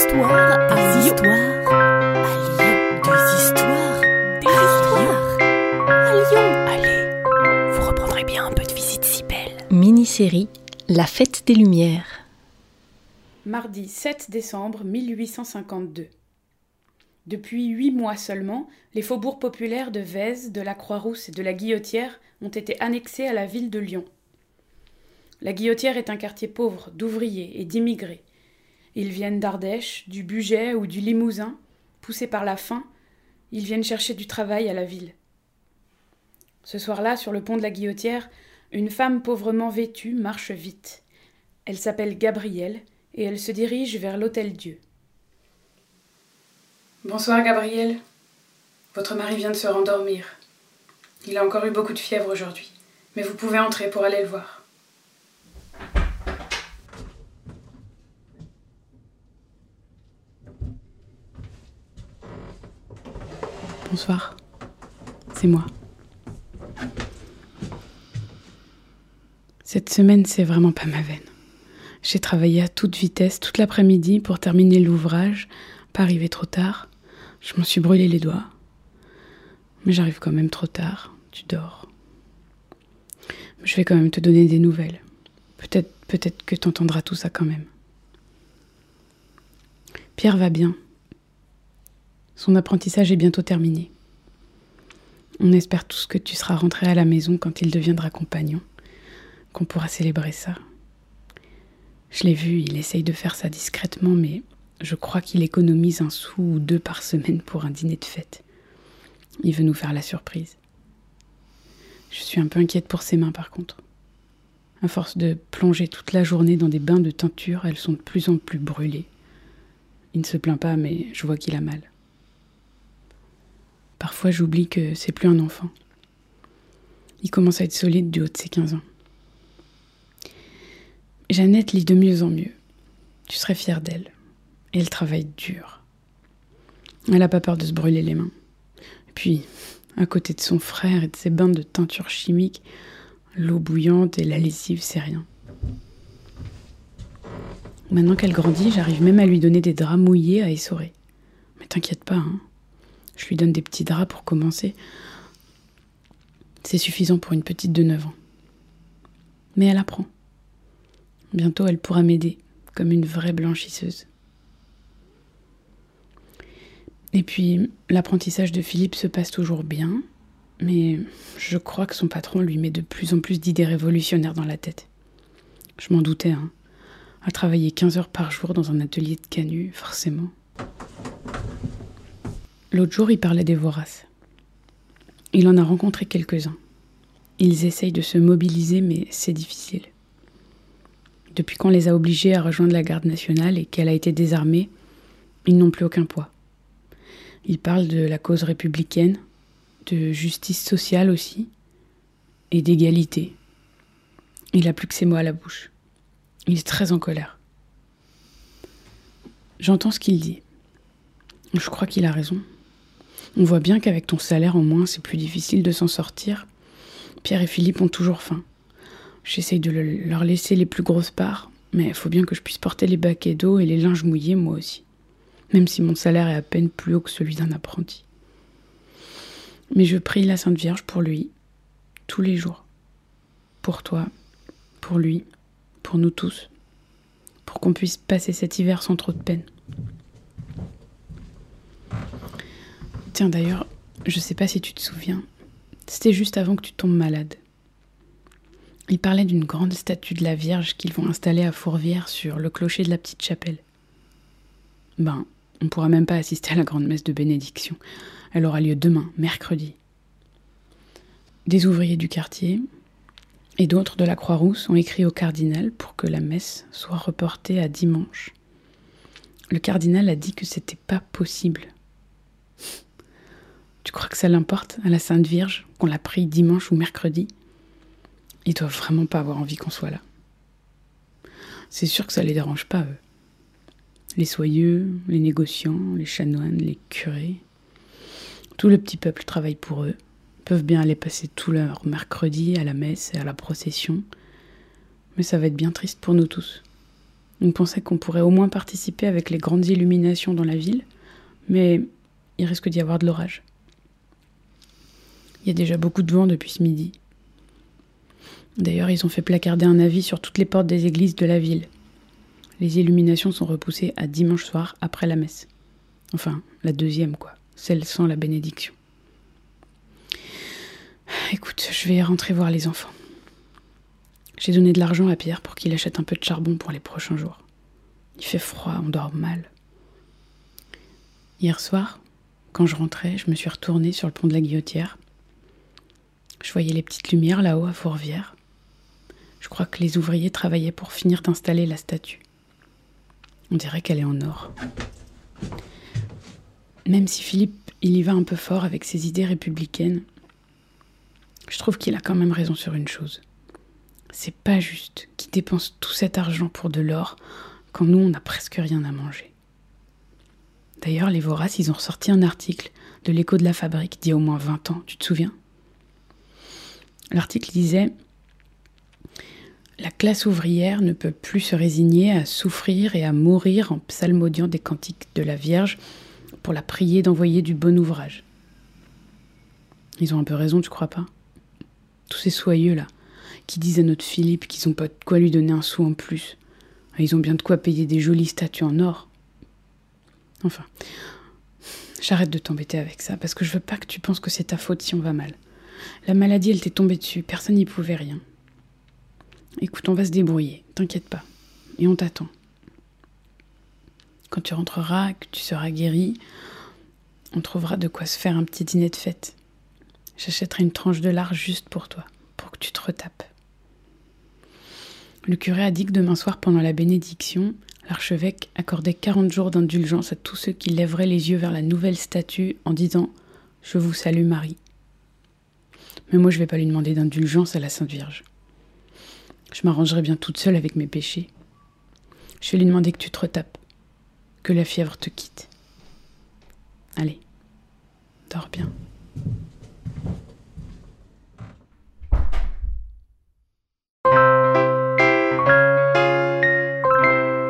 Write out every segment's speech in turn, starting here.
histoires à histoires à Lyon. Des histoires, des histoires à Lyon. Allez, vous reprendrez bien un peu de visite si belle. Mini-série La fête des Lumières. Mardi 7 décembre 1852. Depuis huit mois seulement, les faubourgs populaires de Vèze, de la Croix-Rousse et de la Guillotière ont été annexés à la ville de Lyon. La Guillotière est un quartier pauvre d'ouvriers et d'immigrés. Ils viennent d'Ardèche, du Bugey ou du Limousin, poussés par la faim, ils viennent chercher du travail à la ville. Ce soir-là, sur le pont de la Guillotière, une femme pauvrement vêtue marche vite. Elle s'appelle Gabrielle et elle se dirige vers l'Hôtel Dieu. Bonsoir Gabrielle. Votre mari vient de se rendormir. Il a encore eu beaucoup de fièvre aujourd'hui, mais vous pouvez entrer pour aller le voir. Bonsoir. C'est moi. Cette semaine, c'est vraiment pas ma veine. J'ai travaillé à toute vitesse toute l'après-midi pour terminer l'ouvrage, pas arriver trop tard. Je m'en suis brûlé les doigts. Mais j'arrive quand même trop tard. Tu dors. Je vais quand même te donner des nouvelles. Peut-être peut-être que t'entendras tout ça quand même. Pierre va bien. Son apprentissage est bientôt terminé. On espère tous que tu seras rentré à la maison quand il deviendra compagnon, qu'on pourra célébrer ça. Je l'ai vu, il essaye de faire ça discrètement, mais je crois qu'il économise un sou ou deux par semaine pour un dîner de fête. Il veut nous faire la surprise. Je suis un peu inquiète pour ses mains par contre. À force de plonger toute la journée dans des bains de teinture, elles sont de plus en plus brûlées. Il ne se plaint pas, mais je vois qu'il a mal. Parfois j'oublie que c'est plus un enfant. Il commence à être solide du haut de ses 15 ans. Jeannette lit de mieux en mieux. Tu serais fière d'elle. Et elle travaille dur. Elle n'a pas peur de se brûler les mains. Puis, à côté de son frère et de ses bains de teinture chimique, l'eau bouillante et la lessive, c'est rien. Maintenant qu'elle grandit, j'arrive même à lui donner des draps mouillés à essorer. Mais t'inquiète pas, hein. Je lui donne des petits draps pour commencer. C'est suffisant pour une petite de 9 ans. Mais elle apprend. Bientôt, elle pourra m'aider, comme une vraie blanchisseuse. Et puis, l'apprentissage de Philippe se passe toujours bien, mais je crois que son patron lui met de plus en plus d'idées révolutionnaires dans la tête. Je m'en doutais, hein. À travailler 15 heures par jour dans un atelier de canut, forcément. L'autre jour, il parlait des voraces. Il en a rencontré quelques-uns. Ils essayent de se mobiliser, mais c'est difficile. Depuis qu'on les a obligés à rejoindre la garde nationale et qu'elle a été désarmée, ils n'ont plus aucun poids. Ils parlent de la cause républicaine, de justice sociale aussi, et d'égalité. Il a plus que ces mots à la bouche. Il est très en colère. J'entends ce qu'il dit. Je crois qu'il a raison. On voit bien qu'avec ton salaire en moins, c'est plus difficile de s'en sortir. Pierre et Philippe ont toujours faim. J'essaye de le- leur laisser les plus grosses parts, mais il faut bien que je puisse porter les baquets d'eau et les linges mouillés moi aussi, même si mon salaire est à peine plus haut que celui d'un apprenti. Mais je prie la Sainte Vierge pour lui, tous les jours. Pour toi, pour lui, pour nous tous, pour qu'on puisse passer cet hiver sans trop de peine. Tiens d'ailleurs, je sais pas si tu te souviens, c'était juste avant que tu tombes malade. Il parlait d'une grande statue de la Vierge qu'ils vont installer à Fourvière sur le clocher de la petite chapelle. Ben, on pourra même pas assister à la grande messe de bénédiction. Elle aura lieu demain, mercredi. Des ouvriers du quartier et d'autres de la Croix-Rousse ont écrit au cardinal pour que la messe soit reportée à dimanche. Le cardinal a dit que c'était pas possible. Ça l'importe à la Sainte Vierge qu'on la prie dimanche ou mercredi Ils doivent vraiment pas avoir envie qu'on soit là. C'est sûr que ça les dérange pas, eux. Les soyeux, les négociants, les chanoines, les curés. Tout le petit peuple travaille pour eux, peuvent bien aller passer tout leur mercredi à la messe et à la procession. Mais ça va être bien triste pour nous tous. On pensait qu'on pourrait au moins participer avec les grandes illuminations dans la ville, mais il risque d'y avoir de l'orage. Il y a déjà beaucoup de vent depuis ce midi. D'ailleurs, ils ont fait placarder un avis sur toutes les portes des églises de la ville. Les illuminations sont repoussées à dimanche soir après la messe. Enfin, la deuxième, quoi. Celle sans la bénédiction. Écoute, je vais rentrer voir les enfants. J'ai donné de l'argent à Pierre pour qu'il achète un peu de charbon pour les prochains jours. Il fait froid, on dort mal. Hier soir, quand je rentrais, je me suis retournée sur le pont de la Guillotière. Je voyais les petites lumières là-haut à Fourvière. Je crois que les ouvriers travaillaient pour finir d'installer la statue. On dirait qu'elle est en or. Même si Philippe, il y va un peu fort avec ses idées républicaines, je trouve qu'il a quand même raison sur une chose. C'est pas juste qu'il dépense tout cet argent pour de l'or quand nous, on n'a presque rien à manger. D'ailleurs, les Voraces, ils ont ressorti un article de l'écho de la fabrique d'il y a au moins 20 ans, tu te souviens? L'article disait La classe ouvrière ne peut plus se résigner à souffrir et à mourir en psalmodiant des cantiques de la Vierge pour la prier d'envoyer du bon ouvrage. Ils ont un peu raison, tu crois pas? Tous ces soyeux là, qui disent à notre Philippe qu'ils n'ont pas de quoi lui donner un sou en plus. Ils ont bien de quoi payer des jolies statues en or. Enfin, j'arrête de t'embêter avec ça, parce que je veux pas que tu penses que c'est ta faute si on va mal. La maladie, elle t'est tombée dessus, personne n'y pouvait rien. Écoute, on va se débrouiller, t'inquiète pas. Et on t'attend. Quand tu rentreras, que tu seras guéri, on trouvera de quoi se faire un petit dîner de fête. J'achèterai une tranche de lard juste pour toi, pour que tu te retapes. Le curé a dit que demain soir, pendant la bénédiction, l'archevêque accordait 40 jours d'indulgence à tous ceux qui lèveraient les yeux vers la nouvelle statue en disant Je vous salue Marie. Mais moi, je vais pas lui demander d'indulgence à la Sainte Vierge. Je m'arrangerai bien toute seule avec mes péchés. Je vais lui demander que tu te retapes, que la fièvre te quitte. Allez, dors bien.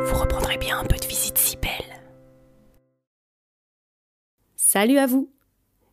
Vous reprendrez bien un peu de visite si belle. Salut à vous